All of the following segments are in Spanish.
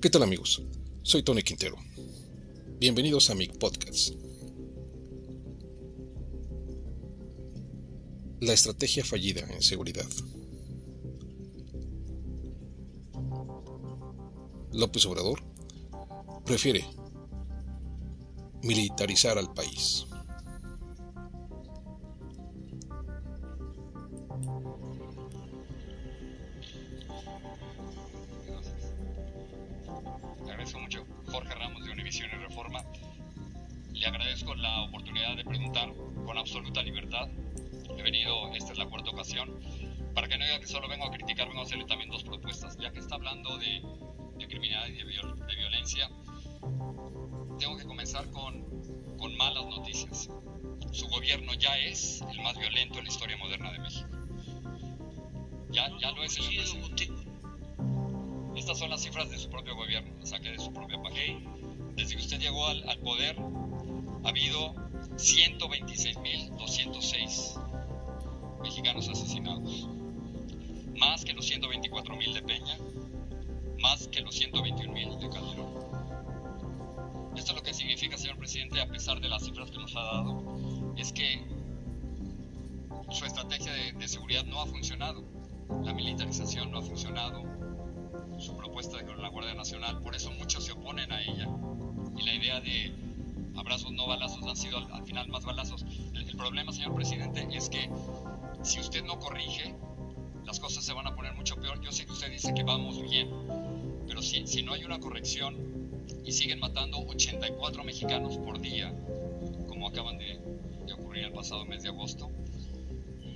¿Qué tal amigos? Soy Tony Quintero. Bienvenidos a mi podcast. La estrategia fallida en seguridad. López Obrador prefiere militarizar al país. De Univisión y Reforma. Le agradezco la oportunidad de preguntar con absoluta libertad. He venido, esta es la cuarta ocasión, para que no diga que solo vengo a criticar, vengo a hacerle también dos propuestas. Ya que está hablando de, criminalidad y de, violencia, tengo que comenzar con, con malas noticias. Su gobierno ya es el más violento en la historia moderna de México. Ya, ya lo es, señor presidente. Estas son las cifras de su propio gobierno, las saqué de su propia página. Desde que usted llegó al, poder, ha habido 126.206 mexicanos asesinados, más que los 124.000 de Peña, más que los 121.000 de Calderón. Esto lo que significa, señor presidente, a pesar de las cifras que nos ha dado, es que su estrategia de seguridad no ha funcionado. La militarización no ha funcionado, su propuesta de la Guardia Nacional, por eso muchos se oponen a ella. De abrazos no balazos han sido al, final más balazos. El, problema, señor presidente, es que si usted no corrige, las cosas se van a poner mucho peor. Yo sé que usted dice que vamos bien, pero si, si no hay una corrección y siguen matando 84 mexicanos por día, como acaban de, de ocurrir el pasado mes de agosto,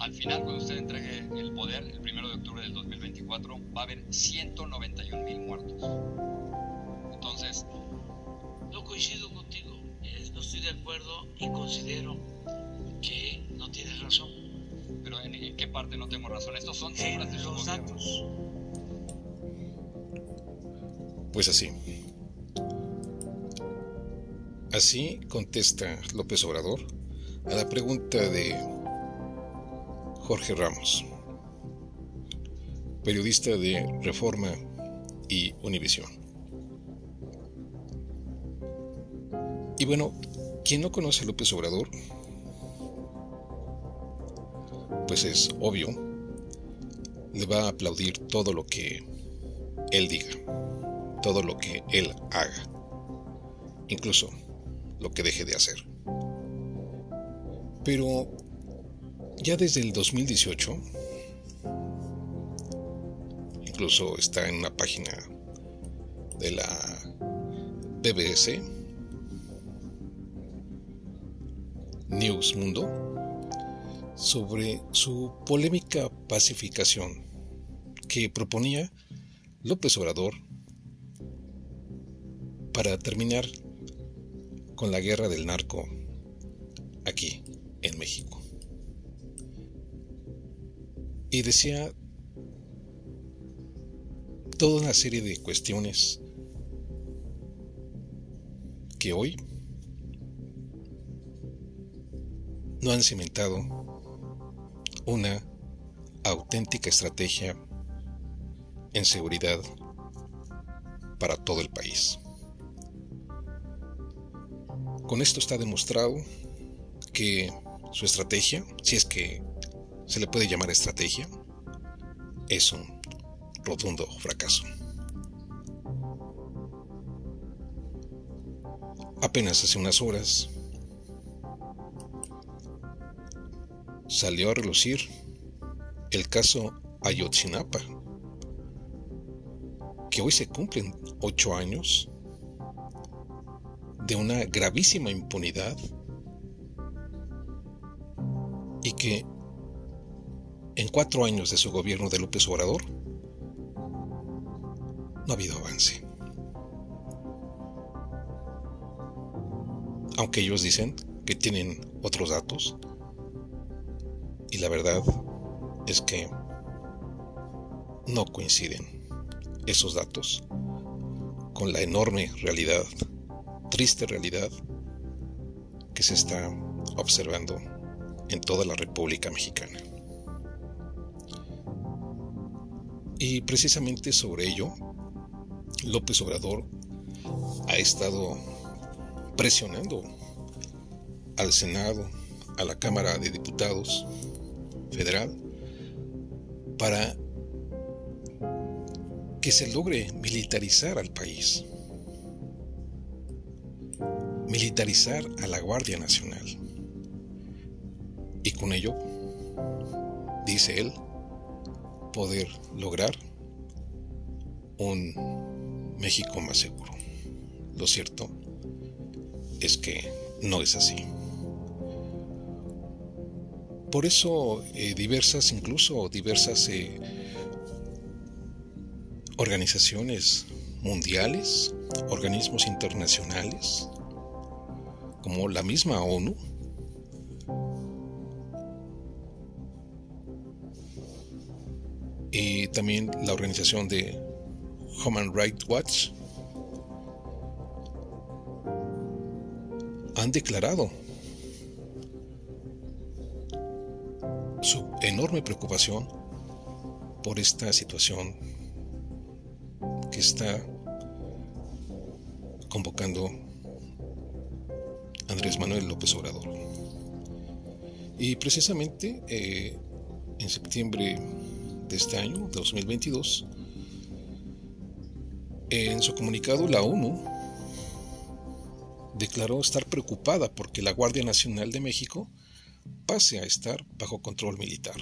al final, cuando usted entregue el poder, el primero de octubre del 2024, va a haber 191 mil muertos. Entonces, no coincido contigo, no estoy de acuerdo y considero que no tienes razón. Pero ¿en, qué parte no tengo razón? Estos son cifras de los datos. Pues así. Así contesta López Obrador a la pregunta de Jorge Ramos, periodista de Reforma y Univisión. Y bueno, quien no conoce a López Obrador, pues es obvio, le va a aplaudir todo lo que él diga, todo lo que él haga, incluso lo que deje de hacer. Pero ya desde el 2018, incluso está en una página de la BBC, News Mundo, sobre su polémica pacificación que proponía López Obrador para terminar con la guerra del narco aquí en México. Y decía toda una serie de cuestiones que hoy no han cimentado una auténtica estrategia en seguridad para todo el país. Con esto está demostrado que su estrategia, si es que se le puede llamar estrategia, es un rotundo fracaso. Apenas hace unas horas salió a relucir el caso Ayotzinapa, que hoy se cumplen ocho años de una gravísima impunidad y que en cuatro años de su gobierno de López Obrador, no ha habido avance. Aunque ellos dicen que tienen otros datos, y la verdad es que no coinciden esos datos con la enorme realidad, triste realidad que se está observando en toda la República Mexicana. Y precisamente sobre ello López Obrador ha estado presionando al Senado, a la Cámara de Diputados Federal, para que se logre militarizar al país, militarizar a la Guardia Nacional. Y con ello, dice él, poder lograr un México más seguro. Lo cierto es que no es así. Por eso eh, diversas, incluso diversas eh, organizaciones mundiales, organismos internacionales, como la misma ONU, y también la organización de Human Rights Watch, han declarado su enorme preocupación por esta situación que está convocando Andrés Manuel López Obrador. Y precisamente eh, en septiembre de este año, 2022, en su comunicado la ONU declaró estar preocupada porque la Guardia Nacional de México pase a estar bajo control militar.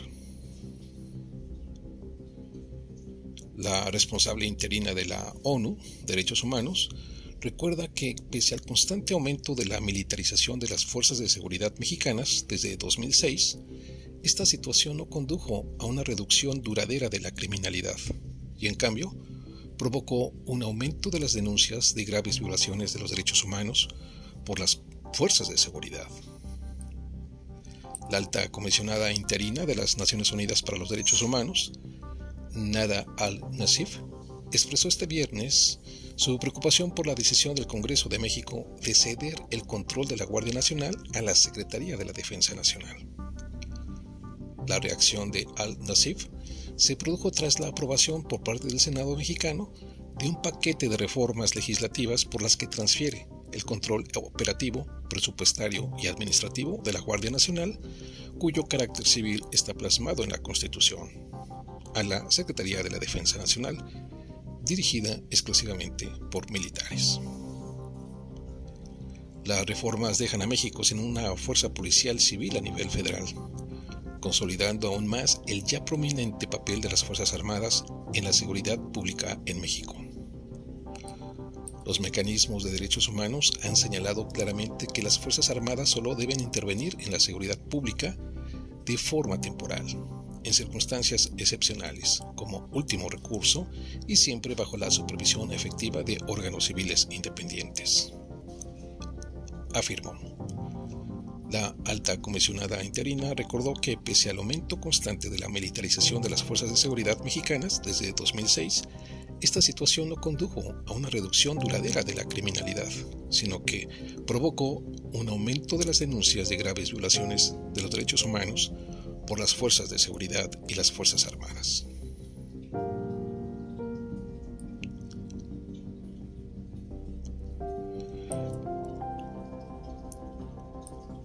La responsable interina de la ONU, Derechos Humanos, recuerda que pese al constante aumento de la militarización de las fuerzas de seguridad mexicanas desde 2006, esta situación no condujo a una reducción duradera de la criminalidad y en cambio provocó un aumento de las denuncias de graves violaciones de los derechos humanos por las fuerzas de seguridad. La alta comisionada interina de las Naciones Unidas para los Derechos Humanos, Nada al-Nasif, expresó este viernes su preocupación por la decisión del Congreso de México de ceder el control de la Guardia Nacional a la Secretaría de la Defensa Nacional. La reacción de al-Nasif se produjo tras la aprobación por parte del Senado mexicano de un paquete de reformas legislativas por las que transfiere el control operativo, presupuestario y administrativo de la Guardia Nacional, cuyo carácter civil está plasmado en la Constitución, a la Secretaría de la Defensa Nacional, dirigida exclusivamente por militares. Las reformas dejan a México sin una fuerza policial civil a nivel federal, consolidando aún más el ya prominente papel de las Fuerzas Armadas en la seguridad pública en México. Los mecanismos de derechos humanos han señalado claramente que las Fuerzas Armadas solo deben intervenir en la seguridad pública de forma temporal, en circunstancias excepcionales, como último recurso y siempre bajo la supervisión efectiva de órganos civiles independientes. Afirmó. La alta comisionada interina recordó que pese al aumento constante de la militarización de las fuerzas de seguridad mexicanas desde 2006, esta situación no condujo a una reducción duradera de la criminalidad, sino que provocó un aumento de las denuncias de graves violaciones de los derechos humanos por las fuerzas de seguridad y las fuerzas armadas.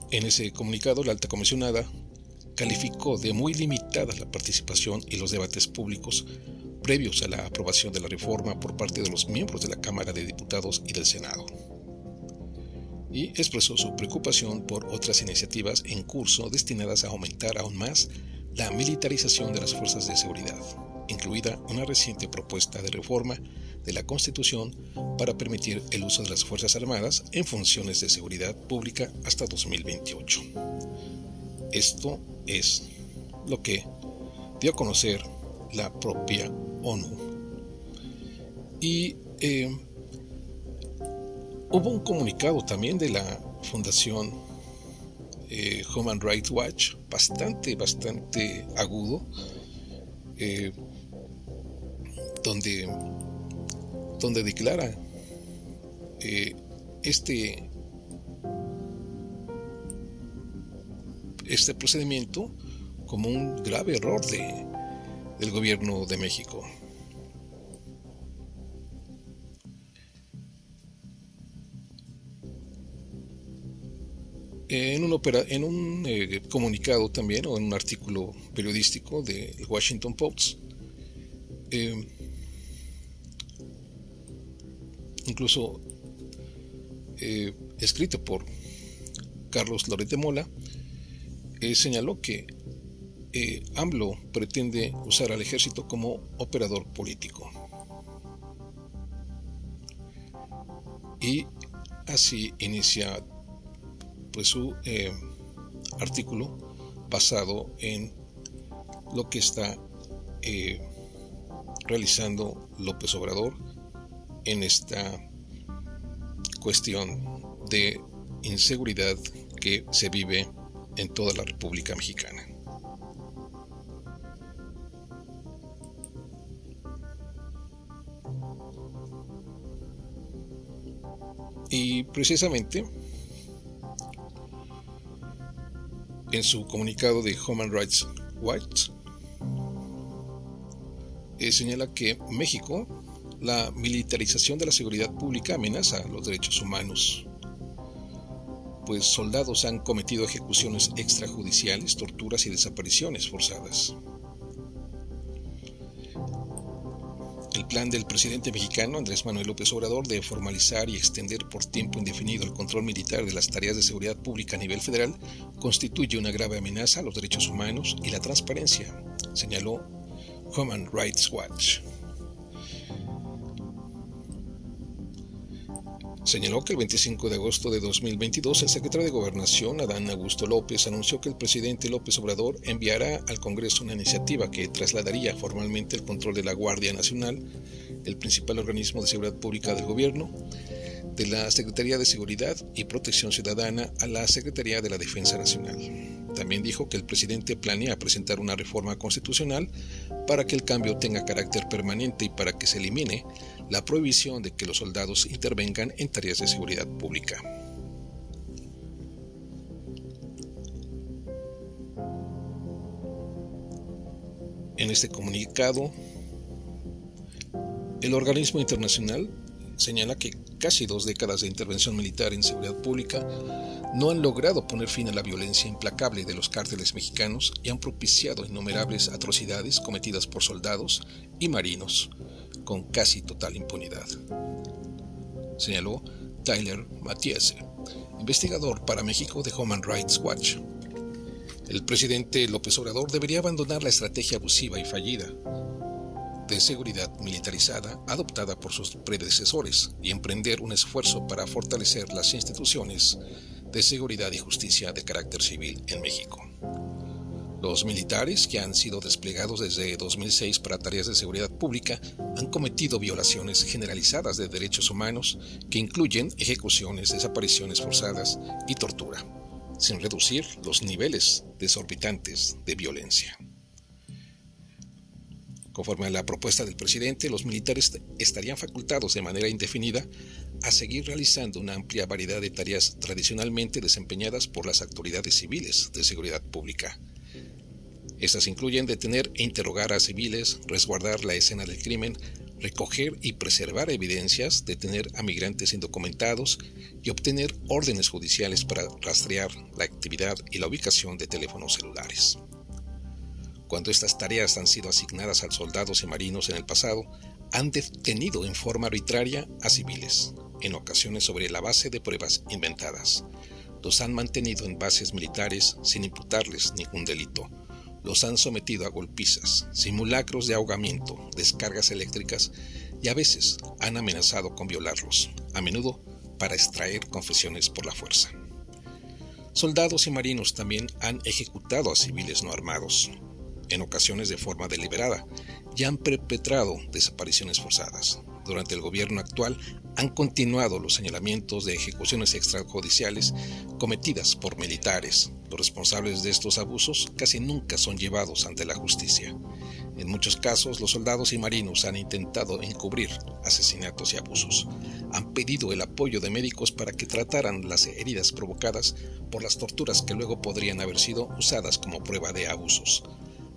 En ese comunicado, la alta comisionada calificó de muy limitada la participación y los debates públicos previos a la aprobación de la reforma por parte de los miembros de la Cámara de Diputados y del Senado. Y expresó su preocupación por otras iniciativas en curso destinadas a aumentar aún más la militarización de las fuerzas de seguridad, incluida una reciente propuesta de reforma de la Constitución para permitir el uso de las Fuerzas Armadas en funciones de seguridad pública hasta 2028. Esto es lo que dio a conocer la propia Y eh, hubo un comunicado también de la Fundación eh, Human Rights Watch, bastante, bastante agudo, eh, donde donde declara este, este procedimiento como un grave error de, del gobierno de México. En un, eh, comunicado también, o en un artículo periodístico del Washington Post, eh, incluso eh, escrito por Carlos Loret de Mola, señaló que AMLO pretende usar al ejército como operador político. Y así inicia pues, su eh, artículo basado en lo que está eh, realizando López Obrador en esta cuestión de inseguridad que se vive en toda la República Mexicana. Y precisamente en su comunicado de Human Rights Watch eh, señala que México, la militarización de la seguridad pública amenaza los derechos humanos, pues soldados han cometido ejecuciones extrajudiciales, torturas y desapariciones forzadas. Plan del presidente mexicano Andrés Manuel López Obrador de formalizar y extender por tiempo indefinido el control militar de las tareas de seguridad pública a nivel federal constituye una grave amenaza a los derechos humanos y la transparencia, señaló Human Rights Watch. Señaló que el 25 de agosto de 2022 el secretario de Gobernación, Adán Augusto López, anunció que el presidente López Obrador enviará al Congreso una iniciativa que trasladaría formalmente el control de la Guardia Nacional, el principal organismo de seguridad pública del gobierno, de la Secretaría de Seguridad y Protección Ciudadana a la Secretaría de la Defensa Nacional. También dijo que el presidente planea presentar una reforma constitucional para que el cambio tenga carácter permanente y para que se elimine la prohibición de que los soldados intervengan en tareas de seguridad pública. En este comunicado, el organismo internacional señala que casi dos décadas de intervención militar en seguridad pública no han logrado poner fin a la violencia implacable de los cárteles mexicanos y han propiciado innumerables atrocidades cometidas por soldados y marinos, con casi total impunidad. Señaló Tyler Mathiese, investigador para México de Human Rights Watch. El presidente López Obrador debería abandonar la estrategia abusiva y fallida de seguridad militarizada adoptada por sus predecesores y emprender un esfuerzo para fortalecer las instituciones de seguridad y justicia de carácter civil en México. Los militares que han sido desplegados desde 2006 para tareas de seguridad pública han cometido violaciones generalizadas de derechos humanos que incluyen ejecuciones, desapariciones forzadas y tortura, sin reducir los niveles desorbitantes de violencia. Conforme a la propuesta del presidente, los militares estarían facultados de manera indefinida a seguir realizando una amplia variedad de tareas tradicionalmente desempeñadas por las autoridades civiles de seguridad pública, estas incluyen detener e interrogar a civiles, resguardar la escena del crimen, recoger y preservar evidencias, detener a migrantes indocumentados y obtener órdenes judiciales para rastrear la actividad y la ubicación de teléfonos celulares. Cuando estas tareas han sido asignadas a soldados y marinos en el pasado, han detenido en forma arbitraria a civiles, en ocasiones sobre la base de pruebas inventadas. Los han mantenido en bases militares sin imputarles ningún delito, los han sometido a golpizas, simulacros de ahogamiento, descargas eléctricas y a veces han amenazado con violarlos, a menudo para extraer confesiones por la fuerza. Soldados y marinos también han ejecutado a civiles no armados, en ocasiones de forma deliberada, y han perpetrado desapariciones forzadas. Durante el gobierno actual han continuado los señalamientos de ejecuciones extrajudiciales cometidas por militares. Los responsables de estos abusos casi nunca son llevados ante la justicia. En muchos casos, los soldados y marinos han intentado encubrir asesinatos y abusos. Han pedido el apoyo de médicos para que trataran las heridas provocadas por las torturas que luego podrían haber sido usadas como prueba de abusos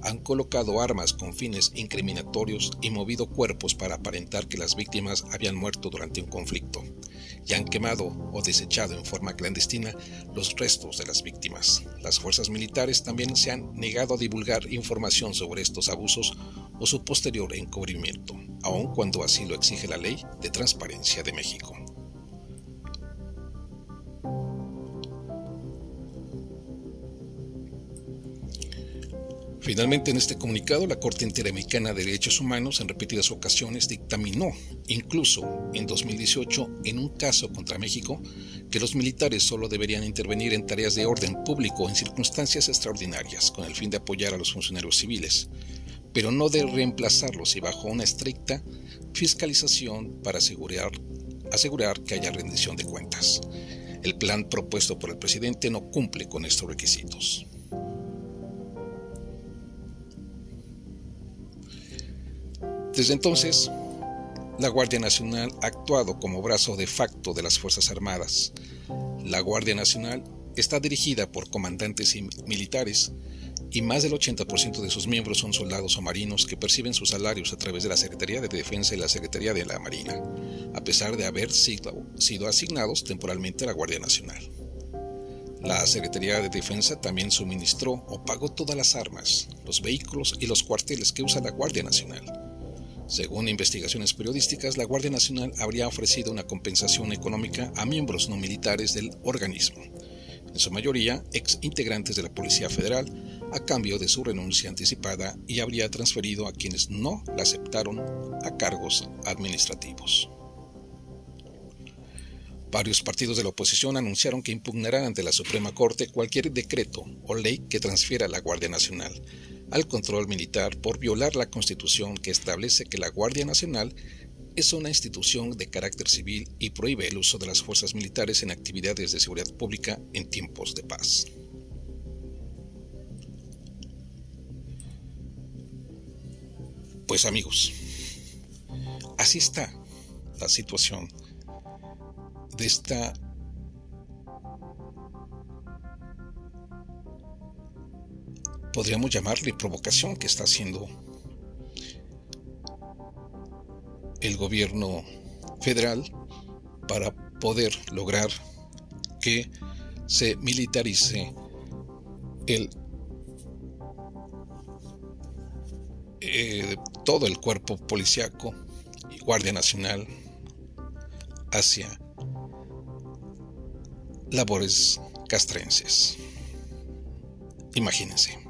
han colocado armas con fines incriminatorios y movido cuerpos para aparentar que las víctimas habían muerto durante un conflicto. y han quemado o desechado en forma clandestina los restos de las víctimas. Las fuerzas militares también se han negado a divulgar información sobre estos abusos o su posterior encubrimiento, aun cuando así lo exige la ley de transparencia de México. Finalmente, en este comunicado, la Corte Interamericana de Derechos Humanos en repetidas ocasiones dictaminó, incluso en 2018, en un caso contra México, que los militares solo deberían intervenir en tareas de orden público en circunstancias extraordinarias, con el fin de apoyar a los funcionarios civiles, pero no de reemplazarlos y bajo una estricta fiscalización para asegurar, que haya rendición de cuentas. El plan propuesto por el presidente no cumple con estos requisitos. Desde entonces, la Guardia Nacional ha actuado como brazo de facto de las Fuerzas Armadas. La Guardia Nacional está dirigida por comandantes militares y más del 80% de sus miembros son soldados o marinos que perciben sus salarios a través de la Secretaría de Defensa y la Secretaría de la Marina, a pesar de haber sido, sido asignados temporalmente a la Guardia Nacional. La Secretaría de Defensa también suministró o pagó todas las armas, los vehículos y los cuarteles que usa la Guardia Nacional según investigaciones periodísticas, la Guardia Nacional habría ofrecido una compensación económica a miembros no militares del organismo, en su mayoría ex integrantes de la Policía Federal, a cambio de su renuncia anticipada y habría transferido a quienes no la aceptaron a cargos administrativos. Varios partidos de la oposición anunciaron que impugnarán ante la Suprema Corte cualquier decreto o ley que transfiera a la Guardia Nacional al control militar por violar la Constitución que establece que la Guardia Nacional es una institución de carácter civil y prohíbe el uso de las fuerzas militares en actividades de seguridad pública en tiempos de paz. Pues amigos, así está la situación de esta podríamos llamarle provocación que está haciendo el gobierno federal para poder lograr que se militarice eh, todo el cuerpo policiaco y guardia nacional hacia labores castrenses. Imagínense.